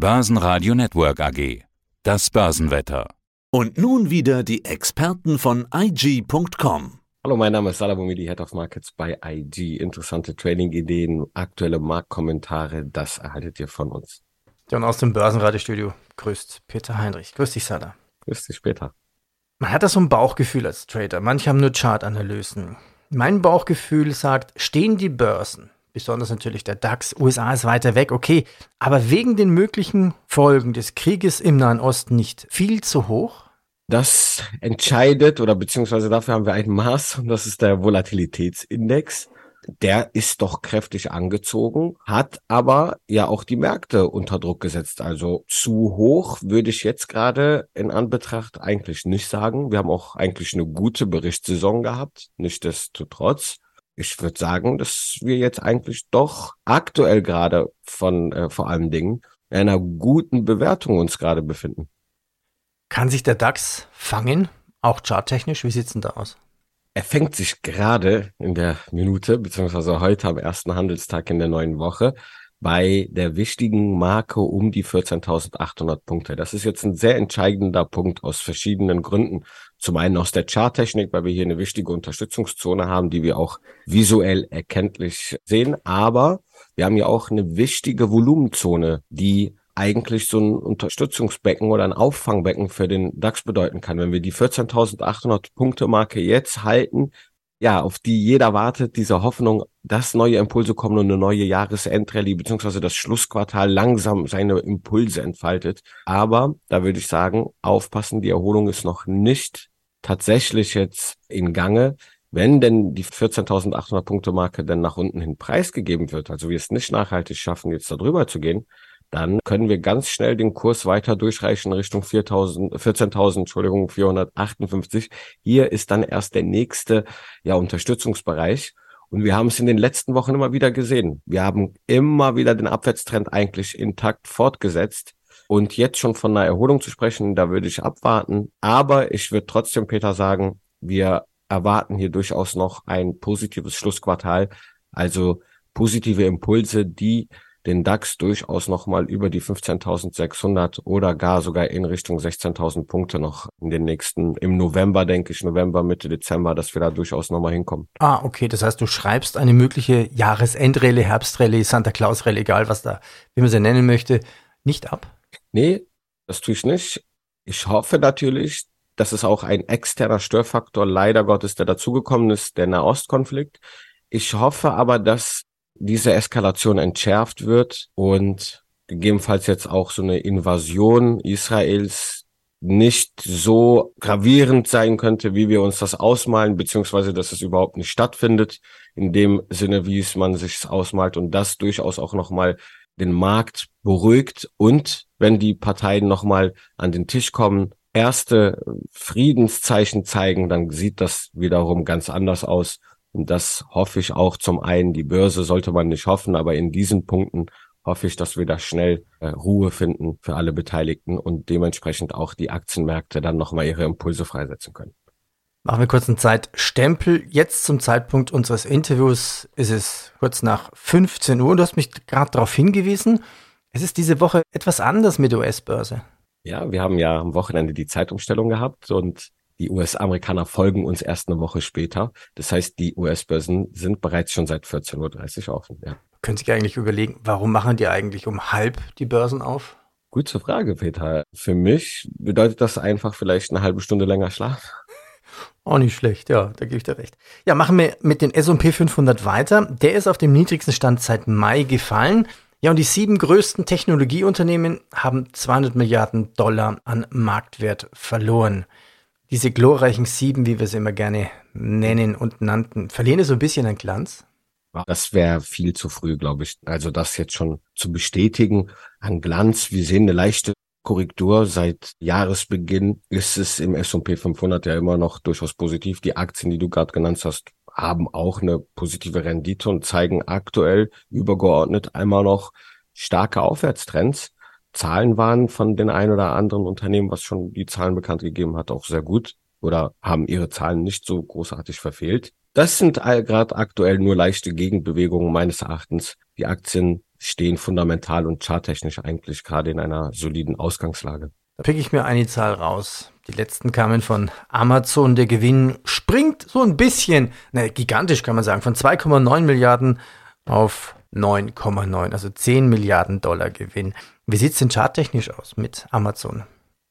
Börsenradio Network AG. Das Börsenwetter. Und nun wieder die Experten von IG.com. Hallo, mein Name ist Salabomidi, Head of Markets bei IG. Interessante Trading-Ideen, aktuelle Marktkommentare, das erhaltet ihr von uns. Und aus dem Börsenradiostudio grüßt Peter Heinrich. Grüß dich, Salah. Grüß dich später. Man hat da so ein Bauchgefühl als Trader. Manche haben nur Chartanalysen. Mein Bauchgefühl sagt, stehen die Börsen besonders natürlich der DAX. USA ist weiter weg, okay, aber wegen den möglichen Folgen des Krieges im Nahen Osten nicht viel zu hoch? Das entscheidet oder beziehungsweise dafür haben wir ein Maß und das ist der Volatilitätsindex. Der ist doch kräftig angezogen, hat aber ja auch die Märkte unter Druck gesetzt. Also zu hoch würde ich jetzt gerade in Anbetracht eigentlich nicht sagen. Wir haben auch eigentlich eine gute Berichtssaison gehabt, nichtsdestotrotz ich würde sagen, dass wir jetzt eigentlich doch aktuell gerade von äh, vor allen Dingen einer guten Bewertung uns gerade befinden. Kann sich der DAX fangen, auch charttechnisch? Wie sieht's denn da aus? Er fängt sich gerade in der Minute, beziehungsweise heute am ersten Handelstag in der neuen Woche, bei der wichtigen Marke um die 14.800 Punkte. Das ist jetzt ein sehr entscheidender Punkt aus verschiedenen Gründen. Zum einen aus der Charttechnik, weil wir hier eine wichtige Unterstützungszone haben, die wir auch visuell erkenntlich sehen. Aber wir haben ja auch eine wichtige Volumenzone, die eigentlich so ein Unterstützungsbecken oder ein Auffangbecken für den DAX bedeuten kann. Wenn wir die 14.800 Punkte Marke jetzt halten, ja, auf die jeder wartet, diese Hoffnung, dass neue Impulse kommen und eine neue Jahresendrallye beziehungsweise das Schlussquartal langsam seine Impulse entfaltet. Aber da würde ich sagen, aufpassen, die Erholung ist noch nicht tatsächlich jetzt in Gange. Wenn denn die 14.800 Punkte Marke dann nach unten hin preisgegeben wird, also wir es nicht nachhaltig schaffen, jetzt da drüber zu gehen, dann können wir ganz schnell den Kurs weiter durchreichen Richtung 4.000, 14.000, Entschuldigung, 458. Hier ist dann erst der nächste, ja, Unterstützungsbereich. Und wir haben es in den letzten Wochen immer wieder gesehen. Wir haben immer wieder den Abwärtstrend eigentlich intakt fortgesetzt. Und jetzt schon von einer Erholung zu sprechen, da würde ich abwarten. Aber ich würde trotzdem, Peter, sagen, wir erwarten hier durchaus noch ein positives Schlussquartal. Also positive Impulse, die den DAX durchaus nochmal über die 15.600 oder gar sogar in Richtung 16.000 Punkte noch in den nächsten, im November, denke ich, November, Mitte Dezember, dass wir da durchaus nochmal hinkommen. Ah, okay. Das heißt, du schreibst eine mögliche Jahresendrallye, Herbstrallye, Santa Claus Rallye, egal was da, wie man sie nennen möchte, nicht ab? Nee, das tue ich nicht. Ich hoffe natürlich, dass es auch ein externer Störfaktor leider Gottes, der dazugekommen ist, der Nahostkonflikt. Ich hoffe aber, dass diese Eskalation entschärft wird und gegebenenfalls jetzt auch so eine Invasion Israels nicht so gravierend sein könnte, wie wir uns das ausmalen, beziehungsweise dass es überhaupt nicht stattfindet, in dem Sinne, wie es man sich ausmalt und das durchaus auch nochmal den Markt beruhigt und wenn die Parteien nochmal an den Tisch kommen, erste Friedenszeichen zeigen, dann sieht das wiederum ganz anders aus und das hoffe ich auch zum einen. Die Börse sollte man nicht hoffen, aber in diesen Punkten hoffe ich, dass wir da schnell äh, Ruhe finden für alle Beteiligten und dementsprechend auch die Aktienmärkte dann nochmal ihre Impulse freisetzen können. Machen wir kurz einen Zeitstempel. Jetzt zum Zeitpunkt unseres Interviews ist es kurz nach 15 Uhr. Du hast mich gerade darauf hingewiesen. Es ist diese Woche etwas anders mit US-Börse. Ja, wir haben ja am Wochenende die Zeitumstellung gehabt und die US-Amerikaner folgen uns erst eine Woche später. Das heißt, die US-Börsen sind bereits schon seit 14.30 Uhr offen. Ja. Können Sie sich eigentlich überlegen, warum machen die eigentlich um halb die Börsen auf? Gute Frage, Peter. Für mich bedeutet das einfach vielleicht eine halbe Stunde länger Schlaf. Auch nicht schlecht, ja, da gebe ich dir recht. Ja, machen wir mit den S&P 500 weiter. Der ist auf dem niedrigsten Stand seit Mai gefallen. Ja, und die sieben größten Technologieunternehmen haben 200 Milliarden Dollar an Marktwert verloren diese glorreichen Sieben, wie wir sie immer gerne nennen und nannten, verlieren so ein bisschen an Glanz? Das wäre viel zu früh, glaube ich. Also das jetzt schon zu bestätigen an Glanz. Wir sehen eine leichte Korrektur. Seit Jahresbeginn ist es im S&P 500 ja immer noch durchaus positiv. Die Aktien, die du gerade genannt hast, haben auch eine positive Rendite und zeigen aktuell übergeordnet einmal noch starke Aufwärtstrends. Zahlen waren von den ein oder anderen Unternehmen, was schon die Zahlen bekannt gegeben hat, auch sehr gut oder haben ihre Zahlen nicht so großartig verfehlt. Das sind gerade aktuell nur leichte Gegenbewegungen meines Erachtens. Die Aktien stehen fundamental und charttechnisch eigentlich gerade in einer soliden Ausgangslage. Da pick ich mir eine Zahl raus. Die letzten kamen von Amazon. Der Gewinn springt so ein bisschen, ne, gigantisch kann man sagen, von 2,9 Milliarden auf 9,9, also 10 Milliarden Dollar Gewinn. Wie sieht es denn charttechnisch aus mit Amazon?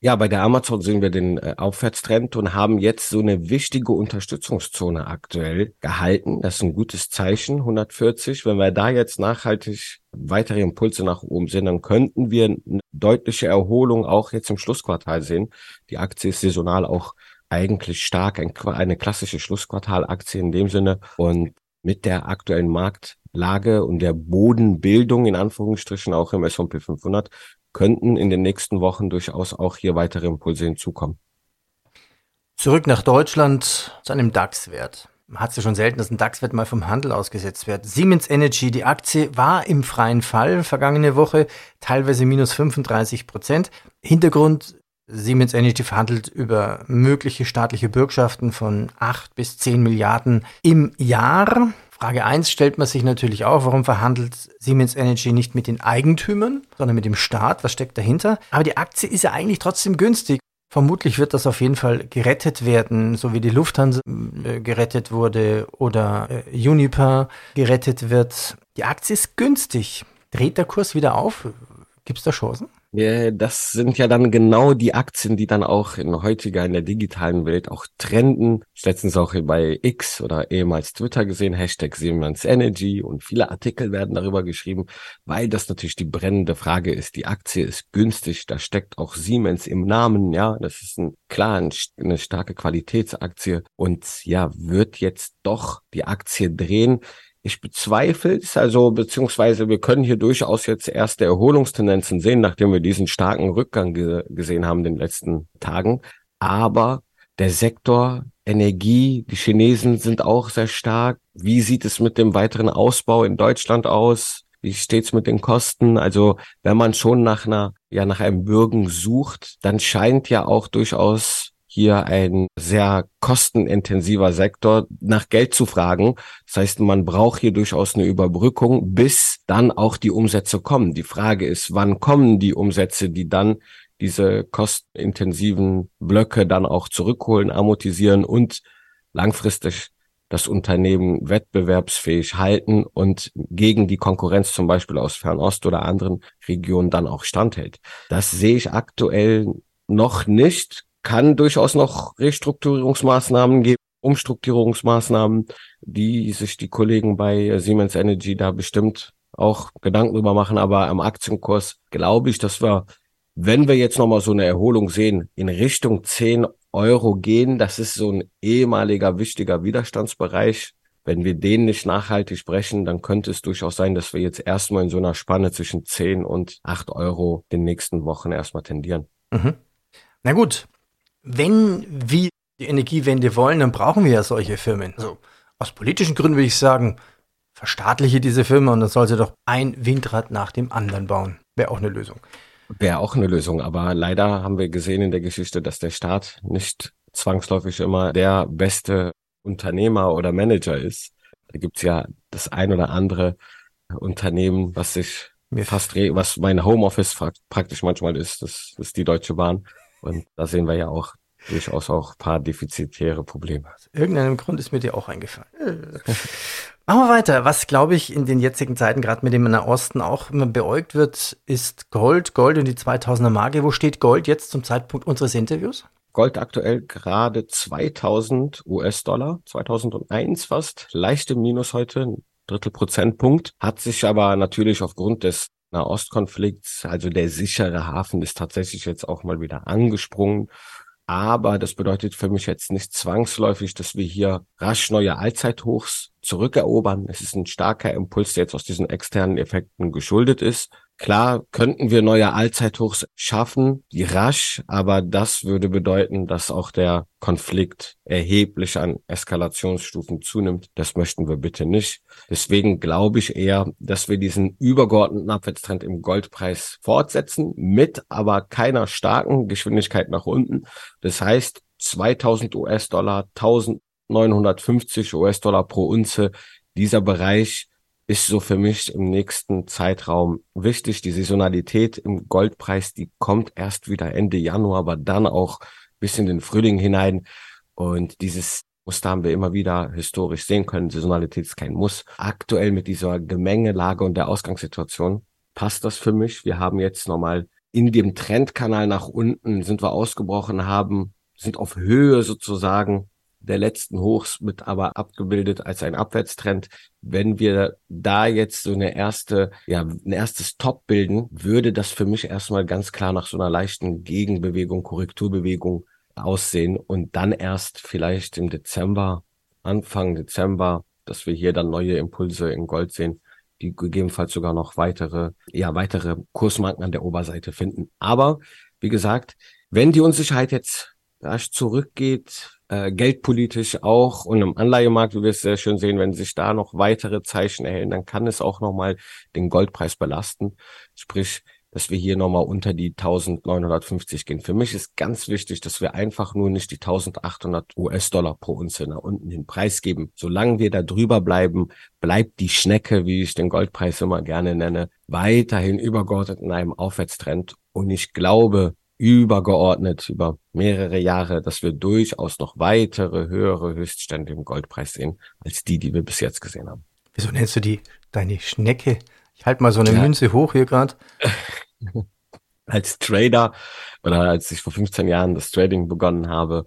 Ja, bei der Amazon sehen wir den äh, Aufwärtstrend und haben jetzt so eine wichtige Unterstützungszone aktuell gehalten. Das ist ein gutes Zeichen, 140. Wenn wir da jetzt nachhaltig weitere Impulse nach oben sehen, dann könnten wir eine deutliche Erholung auch jetzt im Schlussquartal sehen. Die Aktie ist saisonal auch eigentlich stark, eine klassische Schlussquartalaktie in dem Sinne. Und mit der aktuellen Marktlage und der Bodenbildung in Anführungsstrichen auch im S&P 500 könnten in den nächsten Wochen durchaus auch hier weitere Impulse hinzukommen. Zurück nach Deutschland zu einem DAX-Wert. Man hat es ja schon selten, dass ein DAX-Wert mal vom Handel ausgesetzt wird. Siemens Energy, die Aktie war im freien Fall vergangene Woche, teilweise minus 35 Prozent. Hintergrund, Siemens Energy verhandelt über mögliche staatliche Bürgschaften von 8 bis 10 Milliarden im Jahr. Frage 1 stellt man sich natürlich auch, warum verhandelt Siemens Energy nicht mit den Eigentümern, sondern mit dem Staat? Was steckt dahinter? Aber die Aktie ist ja eigentlich trotzdem günstig. Vermutlich wird das auf jeden Fall gerettet werden, so wie die Lufthansa äh, gerettet wurde oder äh, Uniper gerettet wird. Die Aktie ist günstig. Dreht der Kurs wieder auf? Gibt es da Chancen? Ja, das sind ja dann genau die Aktien, die dann auch in heutiger, in der digitalen Welt auch trenden. Ich letztens auch bei X oder ehemals Twitter gesehen, Hashtag Siemens Energy und viele Artikel werden darüber geschrieben, weil das natürlich die brennende Frage ist. Die Aktie ist günstig, da steckt auch Siemens im Namen, ja, das ist ein, klar eine starke Qualitätsaktie und ja, wird jetzt doch die Aktie drehen. Ich bezweifle es, also beziehungsweise wir können hier durchaus jetzt erste Erholungstendenzen sehen, nachdem wir diesen starken Rückgang ge gesehen haben in den letzten Tagen. Aber der Sektor Energie, die Chinesen sind auch sehr stark. Wie sieht es mit dem weiteren Ausbau in Deutschland aus? Wie steht's mit den Kosten? Also wenn man schon nach einer, ja, nach einem Bürgen sucht, dann scheint ja auch durchaus hier ein sehr kostenintensiver Sektor nach Geld zu fragen. Das heißt, man braucht hier durchaus eine Überbrückung, bis dann auch die Umsätze kommen. Die Frage ist, wann kommen die Umsätze, die dann diese kostenintensiven Blöcke dann auch zurückholen, amortisieren und langfristig das Unternehmen wettbewerbsfähig halten und gegen die Konkurrenz zum Beispiel aus Fernost oder anderen Regionen dann auch standhält. Das sehe ich aktuell noch nicht kann durchaus noch Restrukturierungsmaßnahmen geben, Umstrukturierungsmaßnahmen, die sich die Kollegen bei Siemens Energy da bestimmt auch Gedanken drüber machen. Aber am Aktienkurs glaube ich, dass wir, wenn wir jetzt nochmal so eine Erholung sehen, in Richtung 10 Euro gehen. Das ist so ein ehemaliger wichtiger Widerstandsbereich. Wenn wir den nicht nachhaltig brechen, dann könnte es durchaus sein, dass wir jetzt erstmal in so einer Spanne zwischen 10 und 8 Euro den nächsten Wochen erstmal tendieren. Mhm. Na gut, wenn wir die Energiewende wollen, dann brauchen wir ja solche Firmen. Also aus politischen Gründen würde ich sagen, verstaatliche diese Firma und dann soll sie doch ein Windrad nach dem anderen bauen. Wäre auch eine Lösung. Wäre auch eine Lösung, aber leider haben wir gesehen in der Geschichte, dass der Staat nicht zwangsläufig immer der beste Unternehmer oder Manager ist. Da gibt's ja das ein oder andere Unternehmen, was sich Mir fast, was mein Homeoffice praktisch manchmal ist, das ist die Deutsche Bahn. Und da sehen wir ja auch durchaus auch paar defizitäre Probleme. Aus irgendeinem Grund ist mir dir auch eingefallen. Machen wir weiter. Was, glaube ich, in den jetzigen Zeiten gerade mit dem Nahosten auch immer beäugt wird, ist Gold. Gold und die 2000er Marke. Wo steht Gold jetzt zum Zeitpunkt unseres Interviews? Gold aktuell gerade 2000 US-Dollar, 2001 fast, leichte Minus heute, ein Drittel Prozentpunkt, hat sich aber natürlich aufgrund des Nahostkonflikts, also der sichere Hafen ist tatsächlich jetzt auch mal wieder angesprungen. Aber das bedeutet für mich jetzt nicht zwangsläufig, dass wir hier rasch neue Allzeithochs zurückerobern. Es ist ein starker Impuls, der jetzt aus diesen externen Effekten geschuldet ist. Klar könnten wir neue Allzeithochs schaffen, die rasch, aber das würde bedeuten, dass auch der Konflikt erheblich an Eskalationsstufen zunimmt. Das möchten wir bitte nicht. Deswegen glaube ich eher, dass wir diesen übergeordneten Abwärtstrend im Goldpreis fortsetzen, mit aber keiner starken Geschwindigkeit nach unten. Das heißt, 2000 US-Dollar, 1950 US-Dollar pro Unze, dieser Bereich ist so für mich im nächsten Zeitraum wichtig. Die Saisonalität im Goldpreis, die kommt erst wieder Ende Januar, aber dann auch bis in den Frühling hinein. Und dieses Muster haben wir immer wieder historisch sehen können. Saisonalität ist kein Muss. Aktuell mit dieser Gemengelage und der Ausgangssituation passt das für mich. Wir haben jetzt nochmal in dem Trendkanal nach unten sind wir ausgebrochen, haben, sind auf Höhe sozusagen der letzten Hochs mit aber abgebildet als ein Abwärtstrend. Wenn wir da jetzt so eine erste, ja, ein erstes Top bilden, würde das für mich erstmal ganz klar nach so einer leichten Gegenbewegung, Korrekturbewegung aussehen und dann erst vielleicht im Dezember, Anfang Dezember, dass wir hier dann neue Impulse in Gold sehen, die gegebenenfalls sogar noch weitere, ja, weitere Kursmarken an der Oberseite finden. Aber wie gesagt, wenn die Unsicherheit jetzt rasch zurückgeht, äh, geldpolitisch auch und im Anleihemarkt, wie wir es sehr schön sehen, wenn sich da noch weitere Zeichen erhellen, dann kann es auch nochmal den Goldpreis belasten. Sprich, dass wir hier nochmal unter die 1950 gehen. Für mich ist ganz wichtig, dass wir einfach nur nicht die 1800 US-Dollar pro Unze nach unten den Preis geben. Solange wir da drüber bleiben, bleibt die Schnecke, wie ich den Goldpreis immer gerne nenne, weiterhin übergeordnet in einem Aufwärtstrend. Und ich glaube, übergeordnet über mehrere Jahre, dass wir durchaus noch weitere höhere Höchststände im Goldpreis sehen, als die, die wir bis jetzt gesehen haben. Wieso nennst du die deine Schnecke? Ich halte mal so eine ja. Münze hoch hier gerade. als Trader oder als ich vor 15 Jahren das Trading begonnen habe,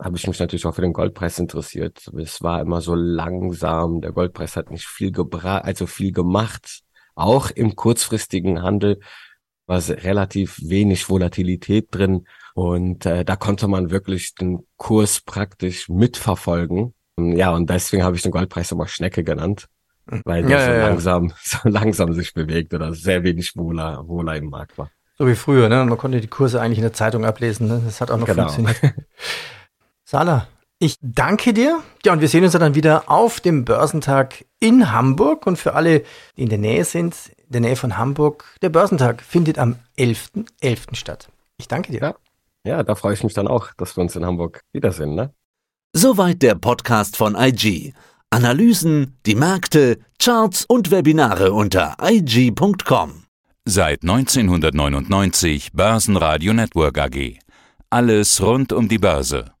habe ich mich natürlich auch für den Goldpreis interessiert. Es war immer so langsam. Der Goldpreis hat nicht viel gebracht, also viel gemacht. Auch im kurzfristigen Handel war relativ wenig Volatilität drin und äh, da konnte man wirklich den Kurs praktisch mitverfolgen. Ja, und deswegen habe ich den Goldpreis immer Schnecke genannt, weil der ja, so ja, langsam, so langsam sich bewegt oder sehr wenig Wohler, Wohler im Markt war. So wie früher, ne? Man konnte die Kurse eigentlich in der Zeitung ablesen, ne? Das hat auch noch genau. funktioniert. Sala, ich danke dir. Ja, und wir sehen uns dann wieder auf dem Börsentag in Hamburg. Und für alle, die in der Nähe sind, in der Nähe von Hamburg, der Börsentag findet am 11.11. .11. statt. Ich danke dir. Ja. ja, da freue ich mich dann auch, dass wir uns in Hamburg wiedersehen. Ne? Soweit der Podcast von IG. Analysen, die Märkte, Charts und Webinare unter IG.com. Seit 1999 Börsenradio Network AG. Alles rund um die Börse.